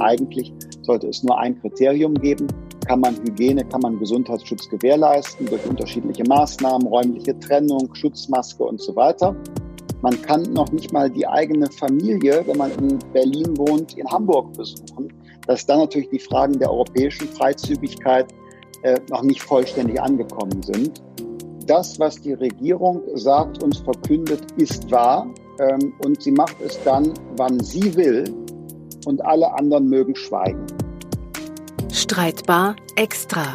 eigentlich sollte es nur ein Kriterium geben. Kann man Hygiene, kann man Gesundheitsschutz gewährleisten durch unterschiedliche Maßnahmen, räumliche Trennung, Schutzmaske und so weiter. Man kann noch nicht mal die eigene Familie, wenn man in Berlin wohnt, in Hamburg besuchen. Dass dann natürlich die Fragen der europäischen Freizügigkeit äh, noch nicht vollständig angekommen sind. Das, was die Regierung sagt und verkündet, ist wahr. Ähm, und sie macht es dann, wann sie will. Und alle anderen mögen schweigen. Streitbar extra.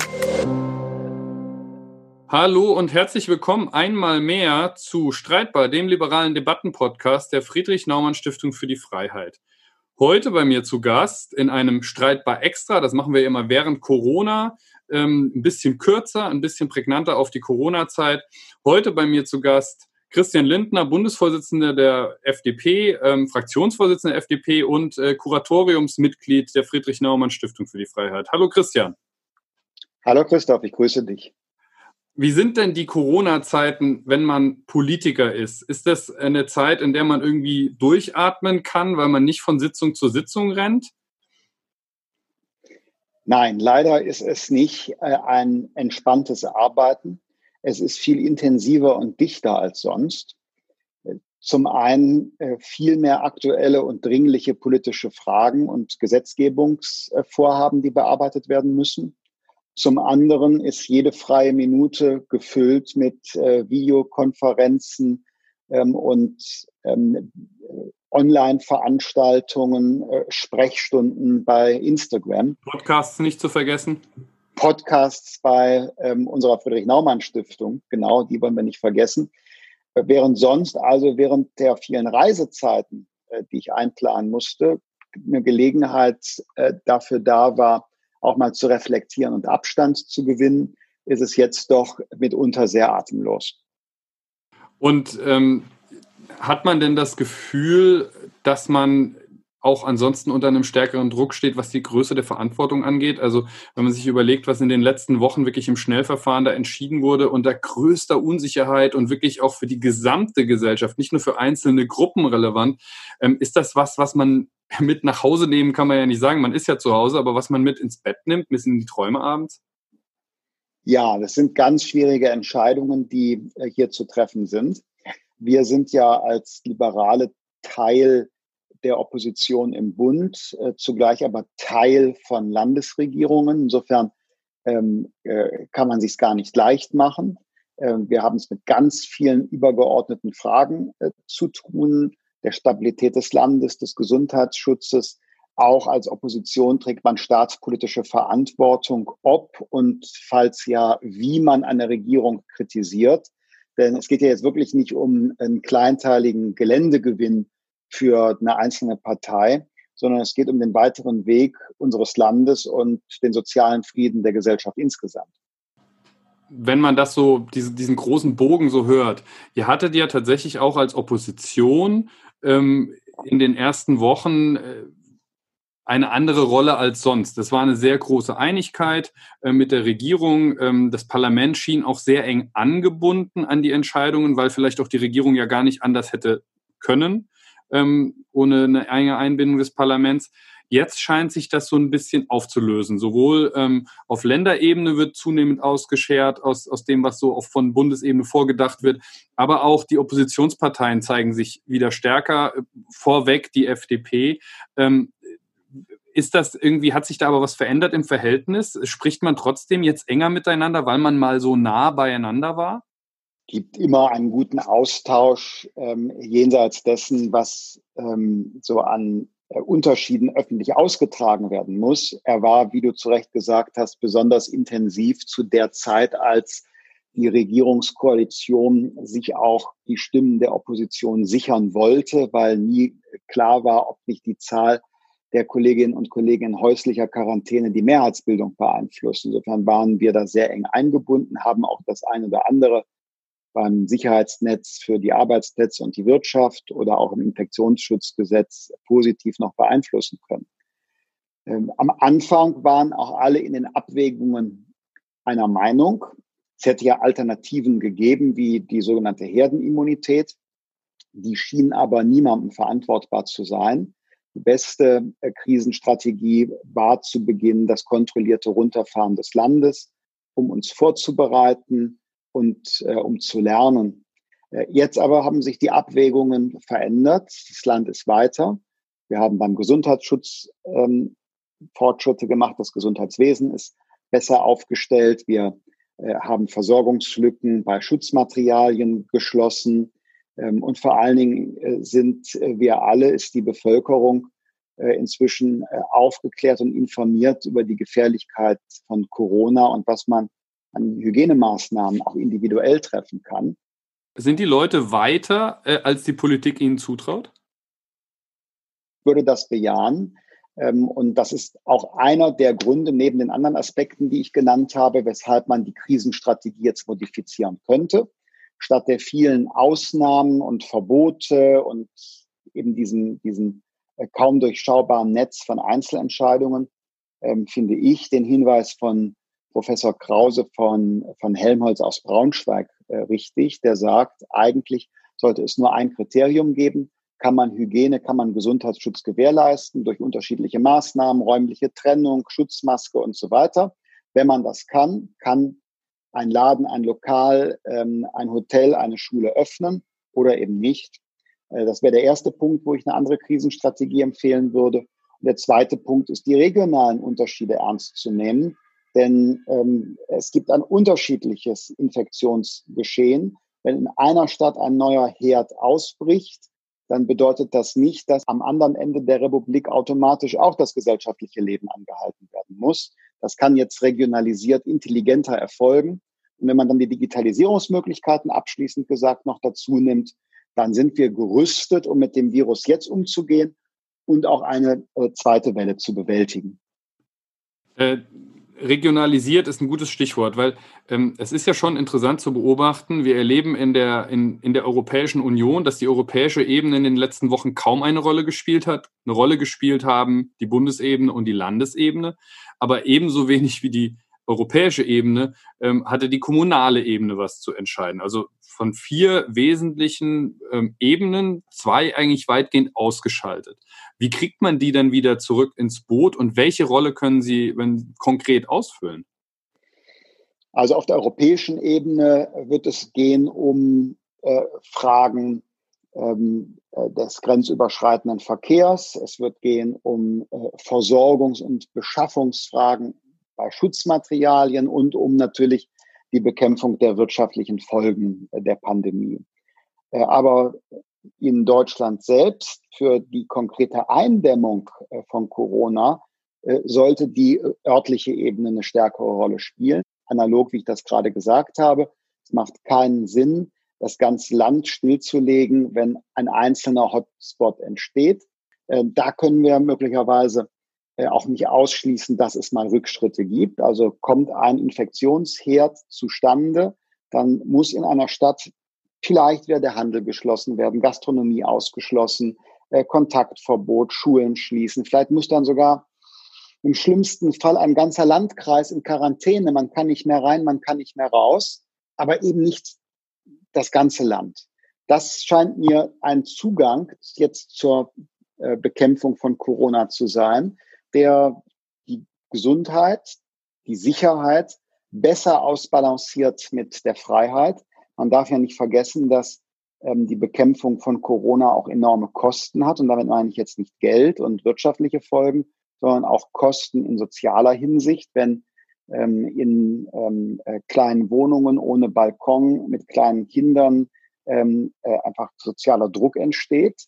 Hallo und herzlich willkommen einmal mehr zu Streitbar, dem liberalen Debattenpodcast der Friedrich-Naumann-Stiftung für die Freiheit. Heute bei mir zu Gast in einem Streitbar Extra, das machen wir immer während Corona, ähm, ein bisschen kürzer, ein bisschen prägnanter auf die Corona-Zeit. Heute bei mir zu Gast Christian Lindner, Bundesvorsitzender der FDP, ähm, Fraktionsvorsitzender der FDP und äh, Kuratoriumsmitglied der Friedrich-Naumann-Stiftung für die Freiheit. Hallo Christian. Hallo Christoph, ich grüße dich. Wie sind denn die Corona-Zeiten, wenn man Politiker ist? Ist das eine Zeit, in der man irgendwie durchatmen kann, weil man nicht von Sitzung zu Sitzung rennt? Nein, leider ist es nicht äh, ein entspanntes Arbeiten. Es ist viel intensiver und dichter als sonst. Zum einen äh, viel mehr aktuelle und dringliche politische Fragen und Gesetzgebungsvorhaben, die bearbeitet werden müssen. Zum anderen ist jede freie Minute gefüllt mit äh, Videokonferenzen ähm, und ähm, Online-Veranstaltungen, äh, Sprechstunden bei Instagram. Podcasts nicht zu vergessen. Podcasts bei ähm, unserer Friedrich-Naumann-Stiftung, genau, die wollen wir nicht vergessen. Äh, während sonst, also während der vielen Reisezeiten, äh, die ich einplanen musste, eine Gelegenheit äh, dafür da war, auch mal zu reflektieren und Abstand zu gewinnen, ist es jetzt doch mitunter sehr atemlos. Und ähm, hat man denn das Gefühl, dass man auch ansonsten unter einem stärkeren Druck steht, was die Größe der Verantwortung angeht. Also wenn man sich überlegt, was in den letzten Wochen wirklich im Schnellverfahren da entschieden wurde, unter größter Unsicherheit und wirklich auch für die gesamte Gesellschaft, nicht nur für einzelne Gruppen relevant, ähm, ist das was, was man mit nach Hause nehmen, kann man ja nicht sagen, man ist ja zu Hause, aber was man mit ins Bett nimmt, bis in die Träume abends? Ja, das sind ganz schwierige Entscheidungen, die äh, hier zu treffen sind. Wir sind ja als Liberale Teil der Opposition im Bund, äh, zugleich aber Teil von Landesregierungen. Insofern ähm, äh, kann man sich gar nicht leicht machen. Äh, wir haben es mit ganz vielen übergeordneten Fragen äh, zu tun, der Stabilität des Landes, des Gesundheitsschutzes. Auch als Opposition trägt man staatspolitische Verantwortung, ob und falls ja, wie man eine Regierung kritisiert. Denn es geht ja jetzt wirklich nicht um einen kleinteiligen Geländegewinn für eine einzelne Partei, sondern es geht um den weiteren Weg unseres Landes und den sozialen Frieden der Gesellschaft insgesamt. Wenn man das so, diese, diesen großen Bogen so hört, ihr hattet ja tatsächlich auch als Opposition ähm, in den ersten Wochen äh, eine andere Rolle als sonst. Das war eine sehr große Einigkeit äh, mit der Regierung. Ähm, das Parlament schien auch sehr eng angebunden an die Entscheidungen, weil vielleicht auch die Regierung ja gar nicht anders hätte können ähm, ohne eine enge Einbindung des Parlaments. Jetzt scheint sich das so ein bisschen aufzulösen. Sowohl ähm, auf Länderebene wird zunehmend ausgeschert aus, aus dem, was so von Bundesebene vorgedacht wird, aber auch die Oppositionsparteien zeigen sich wieder stärker. Vorweg die FDP. Ähm, ist das irgendwie, hat sich da aber was verändert im Verhältnis? Spricht man trotzdem jetzt enger miteinander, weil man mal so nah beieinander war? Gibt immer einen guten Austausch ähm, jenseits dessen, was ähm, so an äh, Unterschieden öffentlich ausgetragen werden muss. Er war, wie du zu Recht gesagt hast, besonders intensiv zu der Zeit, als die Regierungskoalition sich auch die Stimmen der Opposition sichern wollte, weil nie klar war, ob nicht die Zahl der Kolleginnen und Kollegen in häuslicher Quarantäne die Mehrheitsbildung beeinflusst. Insofern waren wir da sehr eng eingebunden, haben auch das eine oder andere beim Sicherheitsnetz für die Arbeitsplätze und die Wirtschaft oder auch im Infektionsschutzgesetz positiv noch beeinflussen können. Ähm, am Anfang waren auch alle in den Abwägungen einer Meinung. Es hätte ja Alternativen gegeben, wie die sogenannte Herdenimmunität. Die schien aber niemandem verantwortbar zu sein. Die beste äh, Krisenstrategie war zu Beginn das kontrollierte Runterfahren des Landes, um uns vorzubereiten und äh, um zu lernen. Äh, jetzt aber haben sich die Abwägungen verändert. Das Land ist weiter. Wir haben beim Gesundheitsschutz ähm, Fortschritte gemacht. Das Gesundheitswesen ist besser aufgestellt. Wir äh, haben Versorgungslücken bei Schutzmaterialien geschlossen. Ähm, und vor allen Dingen äh, sind äh, wir alle, ist die Bevölkerung äh, inzwischen aufgeklärt und informiert über die Gefährlichkeit von Corona und was man an Hygienemaßnahmen auch individuell treffen kann. Sind die Leute weiter, als die Politik ihnen zutraut? Ich würde das bejahen. Ähm, und das ist auch einer der Gründe neben den anderen Aspekten, die ich genannt habe, weshalb man die Krisenstrategie jetzt modifizieren könnte statt der vielen Ausnahmen und Verbote und eben diesen, diesen äh, kaum durchschaubaren Netz von Einzelentscheidungen, ähm, finde ich den Hinweis von Professor Krause von, von Helmholtz aus Braunschweig äh, richtig, der sagt, eigentlich sollte es nur ein Kriterium geben, kann man Hygiene, kann man Gesundheitsschutz gewährleisten durch unterschiedliche Maßnahmen, räumliche Trennung, Schutzmaske und so weiter. Wenn man das kann, kann ein Laden, ein Lokal, ähm, ein Hotel, eine Schule öffnen oder eben nicht. Äh, das wäre der erste Punkt, wo ich eine andere Krisenstrategie empfehlen würde. Und der zweite Punkt ist, die regionalen Unterschiede ernst zu nehmen. Denn ähm, es gibt ein unterschiedliches Infektionsgeschehen. Wenn in einer Stadt ein neuer Herd ausbricht, dann bedeutet das nicht, dass am anderen Ende der Republik automatisch auch das gesellschaftliche Leben angehalten werden muss. Das kann jetzt regionalisiert intelligenter erfolgen. Und wenn man dann die Digitalisierungsmöglichkeiten abschließend gesagt noch dazu nimmt, dann sind wir gerüstet, um mit dem Virus jetzt umzugehen und auch eine äh, zweite Welle zu bewältigen. Äh, regionalisiert ist ein gutes Stichwort, weil ähm, es ist ja schon interessant zu beobachten, wir erleben in der, in, in der Europäischen Union, dass die europäische Ebene in den letzten Wochen kaum eine Rolle gespielt hat. Eine Rolle gespielt haben die Bundesebene und die Landesebene, aber ebenso wenig wie die europäische Ebene ähm, hatte die kommunale Ebene was zu entscheiden. Also von vier wesentlichen ähm, Ebenen zwei eigentlich weitgehend ausgeschaltet. Wie kriegt man die dann wieder zurück ins Boot und welche Rolle können sie wenn, konkret ausfüllen? Also auf der europäischen Ebene wird es gehen um äh, Fragen ähm, äh, des grenzüberschreitenden Verkehrs. Es wird gehen um äh, Versorgungs- und Beschaffungsfragen Schutzmaterialien und um natürlich die Bekämpfung der wirtschaftlichen Folgen äh, der Pandemie. Äh, aber in Deutschland selbst für die konkrete Eindämmung äh, von Corona sollte die örtliche Ebene eine stärkere Rolle spielen. Analog, wie ich das gerade gesagt habe. Es macht keinen Sinn, das ganze Land stillzulegen, wenn ein einzelner Hotspot entsteht. Da können wir möglicherweise äh, auch nicht ausschließen, dass es mal Rückschritte gibt. Also kommt ein Infektionsherd zustande, dann muss in einer Stadt vielleicht wieder der Handel geschlossen werden, Gastronomie ausgeschlossen, äh, Kontaktverbot, Schulen schließen. Vielleicht muss dann sogar im schlimmsten Fall ein ganzer Landkreis in Quarantäne. Man kann nicht mehr rein, man kann nicht mehr raus, aber eben nicht das ganze Land. Das scheint mir ein Zugang jetzt zur äh, Bekämpfung von Corona zu sein, der die Gesundheit, die Sicherheit besser ausbalanciert mit der Freiheit. Man darf ja nicht vergessen, dass ähm, die Bekämpfung von Corona auch enorme Kosten hat. Und damit meine ich jetzt nicht Geld und wirtschaftliche Folgen, sondern auch Kosten in sozialer Hinsicht, wenn ähm, in ähm, äh, kleinen Wohnungen ohne Balkon mit kleinen Kindern ähm, äh, einfach sozialer Druck entsteht.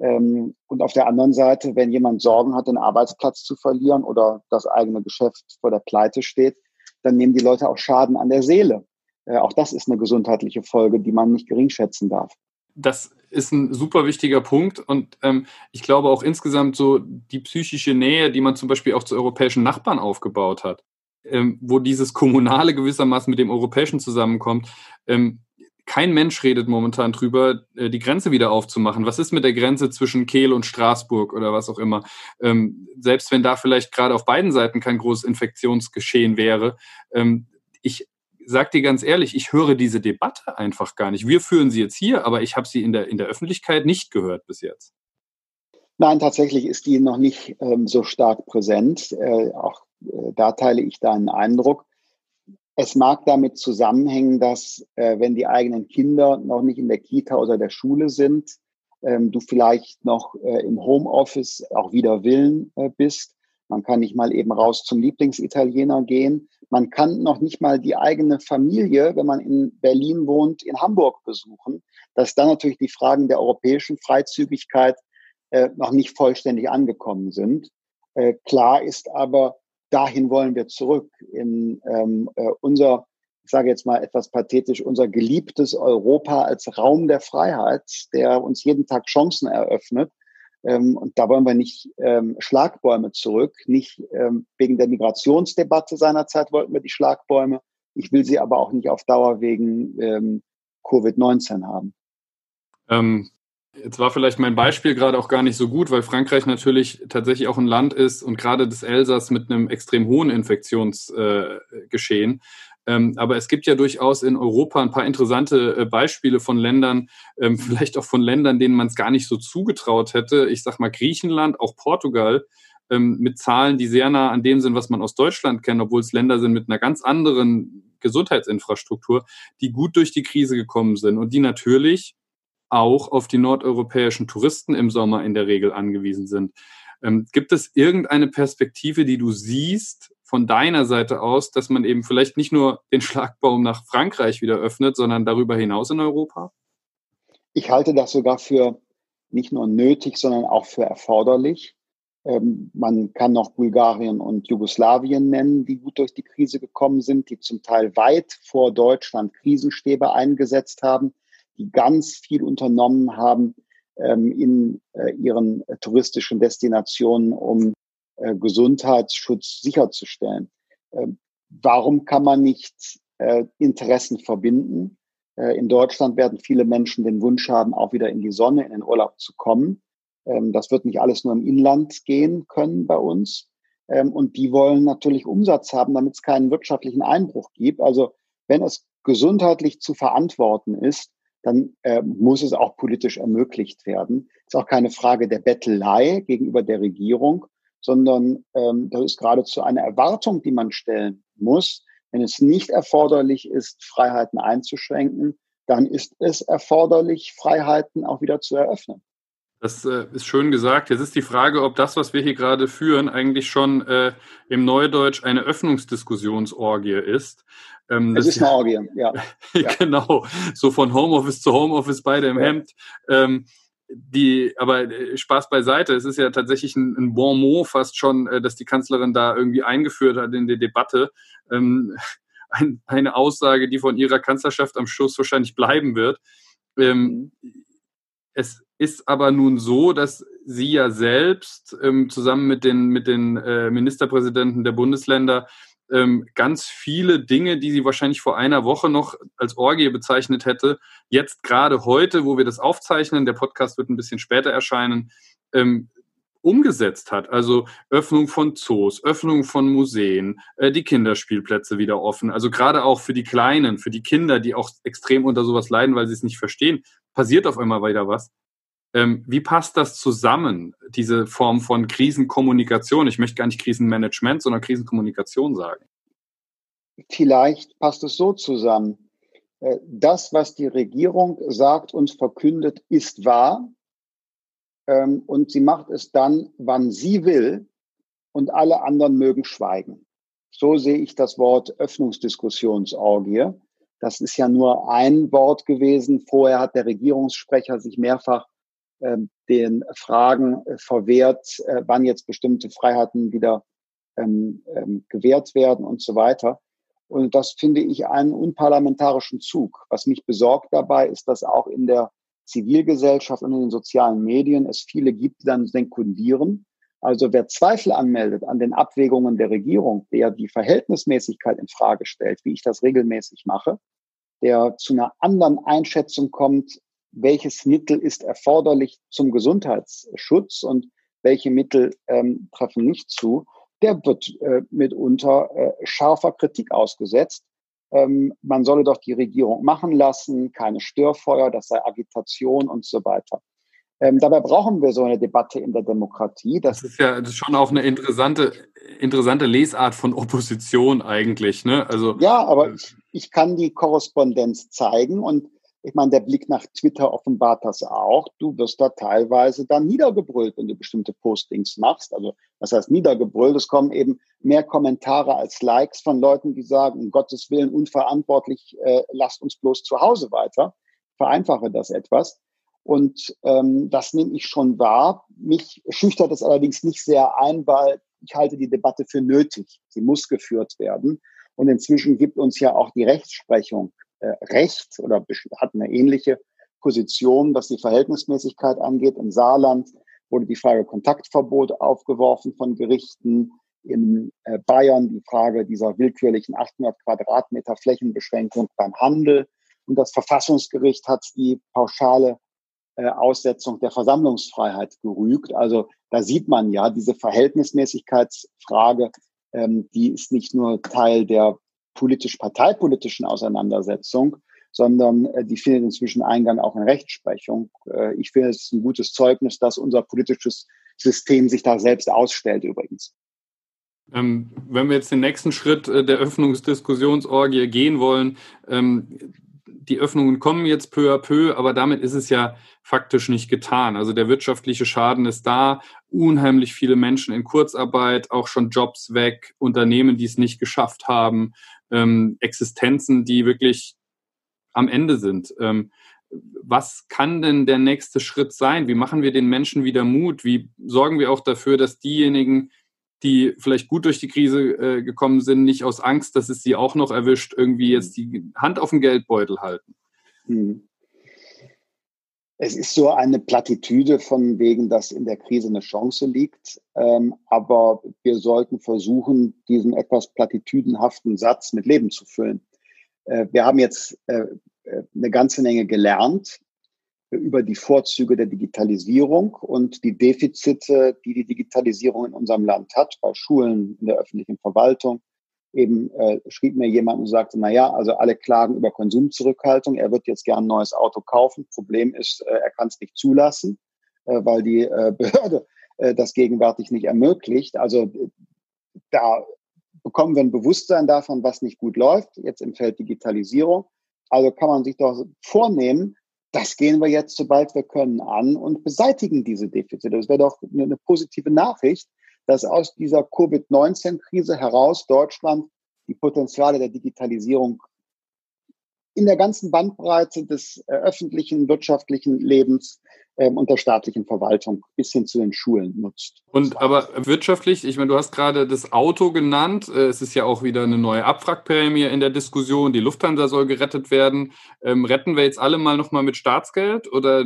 Ähm, und auf der anderen Seite, wenn jemand Sorgen hat, den Arbeitsplatz zu verlieren oder das eigene Geschäft vor der Pleite steht, dann nehmen die Leute auch Schaden an der Seele. Äh, auch das ist eine gesundheitliche Folge, die man nicht geringschätzen darf. Das ist ein super wichtiger Punkt und ähm, ich glaube auch insgesamt so die psychische Nähe, die man zum Beispiel auch zu europäischen Nachbarn aufgebaut hat, ähm, wo dieses Kommunale gewissermaßen mit dem Europäischen zusammenkommt, ähm, kein Mensch redet momentan drüber, äh, die Grenze wieder aufzumachen. Was ist mit der Grenze zwischen Kehl und Straßburg oder was auch immer? Ähm, selbst wenn da vielleicht gerade auf beiden Seiten kein großes Infektionsgeschehen wäre. Ähm, ich sag dir ganz ehrlich, ich höre diese Debatte einfach gar nicht. Wir führen sie jetzt hier, aber ich habe sie in der, in der Öffentlichkeit nicht gehört bis jetzt. Nein, tatsächlich ist die noch nicht ähm, so stark präsent. Äh, auch äh, da teile ich deinen Eindruck. Es mag damit zusammenhängen, dass äh, wenn die eigenen Kinder noch nicht in der Kita oder der Schule sind, ähm, du vielleicht noch äh, im Homeoffice auch wieder Willen äh, bist. Man kann nicht mal eben raus zum Lieblingsitaliener gehen. Man kann noch nicht mal die eigene Familie, wenn man in Berlin wohnt, in Hamburg besuchen. Dass dann natürlich die Fragen der europäischen Freizügigkeit äh, noch nicht vollständig angekommen sind. Äh, klar ist aber, dahin wollen wir zurück in ähm, äh, unser, ich sage jetzt mal etwas pathetisch, unser geliebtes Europa als Raum der Freiheit, der uns jeden Tag Chancen eröffnet. Ähm, und da wollen wir nicht ähm, Schlagbäume zurück, nicht ähm, wegen der Migrationsdebatte seinerzeit wollten wir die Schlagbäume. Ich will sie aber auch nicht auf Dauer wegen ähm, Covid-19 haben. Ähm, Jetzt war vielleicht mein Beispiel gerade auch gar nicht so gut, weil Frankreich natürlich tatsächlich auch ein Land ist und gerade das Elsass mit einem extrem hohen Infektionsgeschehen. Äh, ähm, aber es gibt ja durchaus in Europa ein paar interessante äh, Beispiele von Ländern, ähm, vielleicht auch von Ländern, denen man es gar nicht so zugetraut hätte. Ich sag mal Griechenland, auch Portugal, ähm, mit Zahlen, die sehr nah an dem sind, was man aus Deutschland kennt, obwohl es Länder sind mit einer ganz anderen Gesundheitsinfrastruktur, die gut durch die Krise gekommen sind und die natürlich auch auf die nordeuropäischen Touristen im Sommer in der Regel angewiesen sind. Ähm, gibt es irgendeine Perspektive, die du siehst von deiner Seite aus, dass man eben vielleicht nicht nur den Schlagbaum nach Frankreich wieder öffnet, sondern darüber hinaus in Europa? Ich halte das sogar für nicht nur nötig, sondern auch für erforderlich. Ähm, man kann noch Bulgarien und Jugoslawien nennen, die gut durch die Krise gekommen sind, die zum Teil weit vor Deutschland Krisenstäbe eingesetzt haben die ganz viel unternommen haben ähm, in äh, ihren äh, touristischen Destinationen, um äh, Gesundheitsschutz sicherzustellen. Ähm, warum kann man nicht äh, Interessen verbinden? Äh, in Deutschland werden viele Menschen den Wunsch haben, auch wieder in die Sonne, in den Urlaub zu kommen. Ähm, das wird nicht alles nur im Inland gehen können bei uns. Ähm, und die wollen natürlich Umsatz haben, damit es keinen wirtschaftlichen Einbruch gibt. Also wenn es gesundheitlich zu verantworten ist, dann äh, muss es auch politisch ermöglicht werden. Ist auch keine Frage der Bettelei gegenüber der Regierung, sondern ähm, das ist geradezu eine Erwartung, die man stellen muss. Wenn es nicht erforderlich ist, Freiheiten einzuschränken, dann ist es erforderlich, Freiheiten auch wieder zu eröffnen. Das äh, ist schön gesagt. Jetzt ist die Frage, ob das, was wir hier gerade führen, eigentlich schon äh, im Neudeutsch eine Öffnungsdiskussionsorgie ist. Ähm, es ist eine Orgie, ja. genau, so von Homeoffice zu Homeoffice, beide im ja. Hemd. Ähm, die, aber äh, Spaß beiseite, es ist ja tatsächlich ein, ein Bon mot fast schon, äh, dass die Kanzlerin da irgendwie eingeführt hat in die Debatte. Ähm, ein, eine Aussage, die von ihrer Kanzlerschaft am Schluss wahrscheinlich bleiben wird. Ähm, mhm. Es ist aber nun so, dass sie ja selbst ähm, zusammen mit den, mit den äh, Ministerpräsidenten der Bundesländer ähm, ganz viele Dinge, die sie wahrscheinlich vor einer Woche noch als Orgie bezeichnet hätte, jetzt gerade heute, wo wir das aufzeichnen, der Podcast wird ein bisschen später erscheinen, ähm, umgesetzt hat. Also Öffnung von Zoos, Öffnung von Museen, äh, die Kinderspielplätze wieder offen. Also gerade auch für die Kleinen, für die Kinder, die auch extrem unter sowas leiden, weil sie es nicht verstehen, passiert auf einmal weiter was. Ähm, wie passt das zusammen, diese Form von Krisenkommunikation? Ich möchte gar nicht Krisenmanagement, sondern Krisenkommunikation sagen. Vielleicht passt es so zusammen. Äh, das, was die Regierung sagt und verkündet, ist wahr. Ähm, und sie macht es dann, wann sie will. Und alle anderen mögen schweigen. So sehe ich das Wort Öffnungsdiskussionsorgie. Das ist ja nur ein Wort gewesen. Vorher hat der Regierungssprecher sich mehrfach ähm, den Fragen äh, verwehrt, äh, wann jetzt bestimmte Freiheiten wieder ähm, ähm, gewährt werden und so weiter. Und das finde ich einen unparlamentarischen Zug. Was mich besorgt dabei ist, dass auch in der Zivilgesellschaft und in den sozialen Medien es viele gibt, die dann sekundieren. Also wer Zweifel anmeldet an den Abwägungen der Regierung, der die Verhältnismäßigkeit in Frage stellt, wie ich das regelmäßig mache, der zu einer anderen Einschätzung kommt, welches Mittel ist erforderlich zum Gesundheitsschutz und welche Mittel ähm, treffen nicht zu, der wird äh, mitunter äh, scharfer Kritik ausgesetzt. Ähm, man solle doch die Regierung machen lassen, keine Störfeuer, das sei Agitation und so weiter. Ähm, dabei brauchen wir so eine Debatte in der Demokratie. Das, das ist ja das ist schon auch eine interessante, interessante Lesart von Opposition eigentlich. Ne? Also, ja, aber ich, ich kann die Korrespondenz zeigen und ich meine, der Blick nach Twitter offenbart das auch. Du wirst da teilweise dann niedergebrüllt, wenn du bestimmte Postings machst. Also was heißt niedergebrüllt? Es kommen eben mehr Kommentare als Likes von Leuten, die sagen, um Gottes Willen unverantwortlich, äh, lasst uns bloß zu Hause weiter. Vereinfache das etwas. Und ähm, das nehme ich schon wahr. Mich schüchtert es allerdings nicht sehr ein, weil ich halte die Debatte für nötig. Sie muss geführt werden. Und inzwischen gibt uns ja auch die Rechtsprechung äh, Recht oder hat eine ähnliche Position, was die Verhältnismäßigkeit angeht. Im Saarland wurde die Frage Kontaktverbot aufgeworfen von Gerichten. In äh, Bayern die Frage dieser willkürlichen 800 Quadratmeter Flächenbeschränkung beim Handel. Und das Verfassungsgericht hat die pauschale Aussetzung der Versammlungsfreiheit gerügt. Also da sieht man ja, diese Verhältnismäßigkeitsfrage, ähm, die ist nicht nur Teil der politisch-parteipolitischen Auseinandersetzung, sondern äh, die findet inzwischen Eingang auch in Rechtsprechung. Äh, ich finde, es ist ein gutes Zeugnis, dass unser politisches System sich da selbst ausstellt übrigens. Ähm, wenn wir jetzt den nächsten Schritt äh, der Öffnungsdiskussionsorgie gehen wollen, ähm, die Öffnungen kommen jetzt peu à peu, aber damit ist es ja faktisch nicht getan. Also der wirtschaftliche Schaden ist da, unheimlich viele Menschen in Kurzarbeit, auch schon Jobs weg, Unternehmen, die es nicht geschafft haben ähm, Existenzen, die wirklich am Ende sind. Ähm, was kann denn der nächste Schritt sein? Wie machen wir den Menschen wieder Mut? Wie sorgen wir auch dafür, dass diejenigen, die vielleicht gut durch die Krise äh, gekommen sind, nicht aus Angst, dass es sie auch noch erwischt, irgendwie jetzt die Hand auf den Geldbeutel halten? Hm. Es ist so eine Plattitüde von wegen, dass in der Krise eine Chance liegt. Ähm, aber wir sollten versuchen, diesen etwas plattitüdenhaften Satz mit Leben zu füllen. Äh, wir haben jetzt äh, äh, eine ganze Menge gelernt über die Vorzüge der Digitalisierung und die Defizite, die die Digitalisierung in unserem Land hat, bei Schulen, in der öffentlichen Verwaltung, eben äh, schrieb mir jemand und sagte, na ja, also alle klagen über Konsumzurückhaltung. Er wird jetzt gern ein neues Auto kaufen. Problem ist, äh, er kann es nicht zulassen, äh, weil die äh, Behörde äh, das gegenwärtig nicht ermöglicht. Also da bekommen wir ein Bewusstsein davon, was nicht gut läuft, jetzt im Feld Digitalisierung. Also kann man sich doch vornehmen, das gehen wir jetzt, sobald wir können, an und beseitigen diese Defizite. Das wäre doch eine positive Nachricht, dass aus dieser Covid-19-Krise heraus Deutschland die Potenziale der Digitalisierung in der ganzen Bandbreite des äh, öffentlichen, wirtschaftlichen Lebens ähm, und der staatlichen Verwaltung bis hin zu den Schulen nutzt. Und aber wirtschaftlich, ich meine, du hast gerade das Auto genannt. Äh, es ist ja auch wieder eine neue Abwrackprämie in der Diskussion. Die Lufthansa soll gerettet werden. Ähm, retten wir jetzt alle mal nochmal mit Staatsgeld oder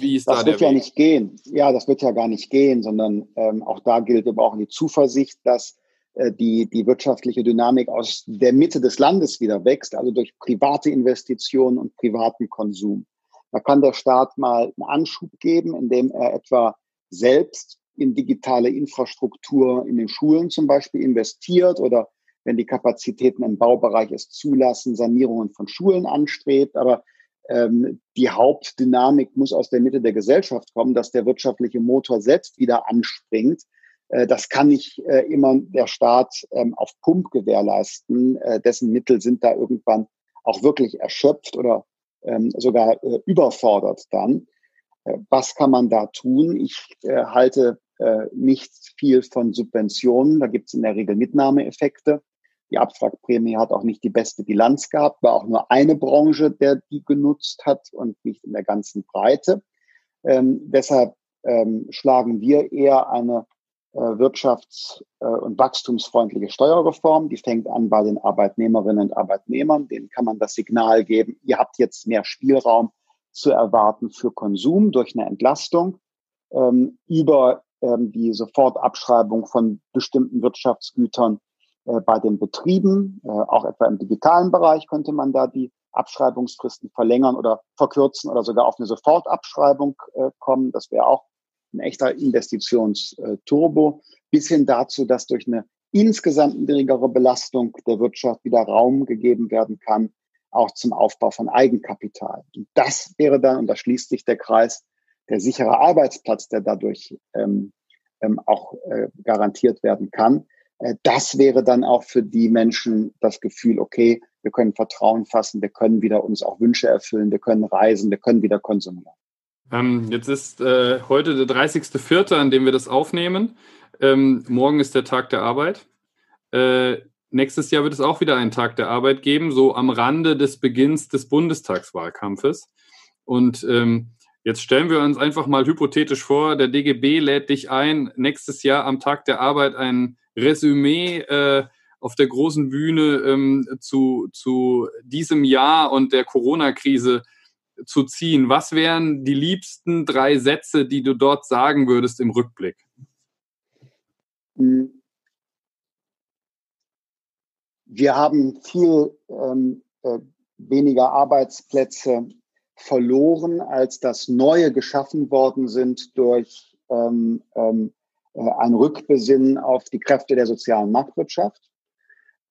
wie ist das da wird ja Weg? nicht gehen. Ja, das wird ja gar nicht gehen, sondern ähm, auch da gilt, wir brauchen die Zuversicht, dass die, die wirtschaftliche Dynamik aus der Mitte des Landes wieder wächst, also durch private Investitionen und privaten Konsum. Da kann der Staat mal einen Anschub geben, indem er etwa selbst in digitale Infrastruktur in den Schulen zum Beispiel investiert oder wenn die Kapazitäten im Baubereich es zulassen, Sanierungen von Schulen anstrebt. Aber ähm, die Hauptdynamik muss aus der Mitte der Gesellschaft kommen, dass der wirtschaftliche Motor selbst wieder anspringt. Äh, das kann nicht äh, immer der Staat ähm, auf Pump gewährleisten. Äh, dessen Mittel sind da irgendwann auch wirklich erschöpft oder ähm, sogar überfordert dann. Was kann man da tun? Ich halte nicht viel von Subventionen. Da gibt es in der Regel Mitnahmeeffekte. Die Abwrackprämie hat auch nicht die beste Bilanz gehabt, war auch nur eine Branche, der die genutzt hat und nicht in der ganzen Breite. Ähm, deshalb ähm, schlagen wir eher eine wirtschafts- äh, und wachstumsfreundliche Steuerreform. Die fängt an bei den Arbeitnehmerinnen und Arbeitnehmern. Denen kann man das Signal geben, ihr habt jetzt mehr Spielraum zu erwarten für Konsum durch eine Entlastung ähm, über ähm, die Sofortabschreibung von bestimmten Wirtschaftsgütern äh, bei den Betrieben, äh, auch etwa im digitalen Bereich könnte man da die Abschreibungsfristen verlängern oder verkürzen oder sogar auf eine Sofortabschreibung äh, kommen. Das wäre auch ein echter Investitionsturbo, bis hin dazu, dass durch eine insgesamt niedrigere Belastung der Wirtschaft wieder Raum gegeben werden kann, auch zum Aufbau von Eigenkapital. Und das wäre dann, und da schließt sich der Kreis, der sichere Arbeitsplatz, der dadurch ähm, ähm, auch äh, garantiert werden kann. Äh, das wäre dann auch für die Menschen das Gefühl, okay, wir können Vertrauen fassen, wir können wieder uns auch Wünsche erfüllen, wir können reisen, wir können wieder konsumieren. Ähm, jetzt ist äh, heute der 30.04., an dem wir das aufnehmen. Ähm, morgen ist der Tag der Arbeit. Äh, nächstes Jahr wird es auch wieder einen Tag der Arbeit geben, so am Rande des Beginns des Bundestagswahlkampfes. Und ähm, jetzt stellen wir uns einfach mal hypothetisch vor, der DGB lädt dich ein, nächstes Jahr am Tag der Arbeit ein Resümee äh, auf der großen Bühne ähm, zu, zu diesem Jahr und der Corona-Krise zu ziehen. Was wären die liebsten drei Sätze, die du dort sagen würdest im Rückblick? Hm. Wir haben viel ähm, äh, weniger Arbeitsplätze verloren, als dass neue geschaffen worden sind durch ähm, ähm, äh, ein Rückbesinnen auf die Kräfte der sozialen Marktwirtschaft.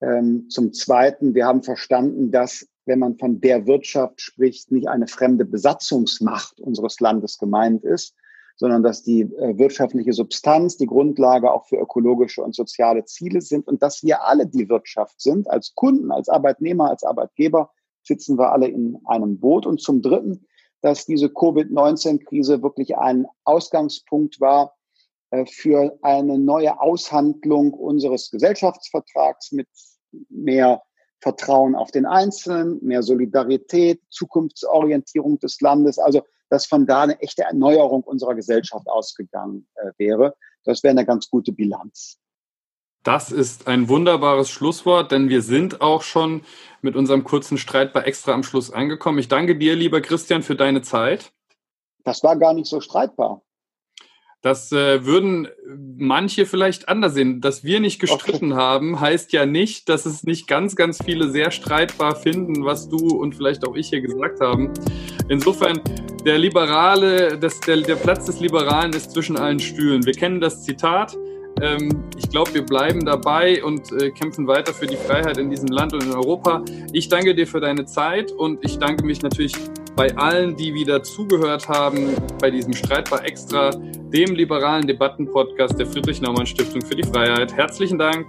Ähm, zum Zweiten, wir haben verstanden, dass wenn man von der Wirtschaft spricht, nicht eine fremde Besatzungsmacht unseres Landes gemeint ist, sondern dass die äh, wirtschaftliche Substanz die Grundlage auch für ökologische und soziale Ziele sind und dass wir alle die Wirtschaft sind, als Kunden, als Arbeitnehmer, als Arbeitgeber sitzen wir alle in einem Boot. Und zum Dritten, dass diese Covid-19-Krise wirklich ein Ausgangspunkt war äh, für eine neue Aushandlung unseres Gesellschaftsvertrags mit mehr Vertrauen auf den Einzelnen, mehr Solidarität, Zukunftsorientierung des Landes. Also dass von da eine echte Erneuerung unserer Gesellschaft ausgegangen äh, wäre. Das wäre eine ganz gute Bilanz. Das ist ein wunderbares Schlusswort, denn wir sind auch schon mit unserem kurzen Streit bei Extra am Schluss angekommen. Ich danke dir, lieber Christian, für deine Zeit. Das war gar nicht so streitbar. Das äh, würden manche vielleicht anders sehen. Dass wir nicht gestritten okay. haben, heißt ja nicht, dass es nicht ganz, ganz viele sehr streitbar finden, was du und vielleicht auch ich hier gesagt haben. Insofern, der Liberale, das, der, der Platz des Liberalen ist zwischen allen Stühlen. Wir kennen das Zitat. Ähm, ich glaube, wir bleiben dabei und äh, kämpfen weiter für die Freiheit in diesem Land und in Europa. Ich danke dir für deine Zeit und ich danke mich natürlich bei allen, die wieder zugehört haben bei diesem Streitbar Extra, dem liberalen Debattenpodcast der Friedrich-Naumann-Stiftung für die Freiheit. Herzlichen Dank.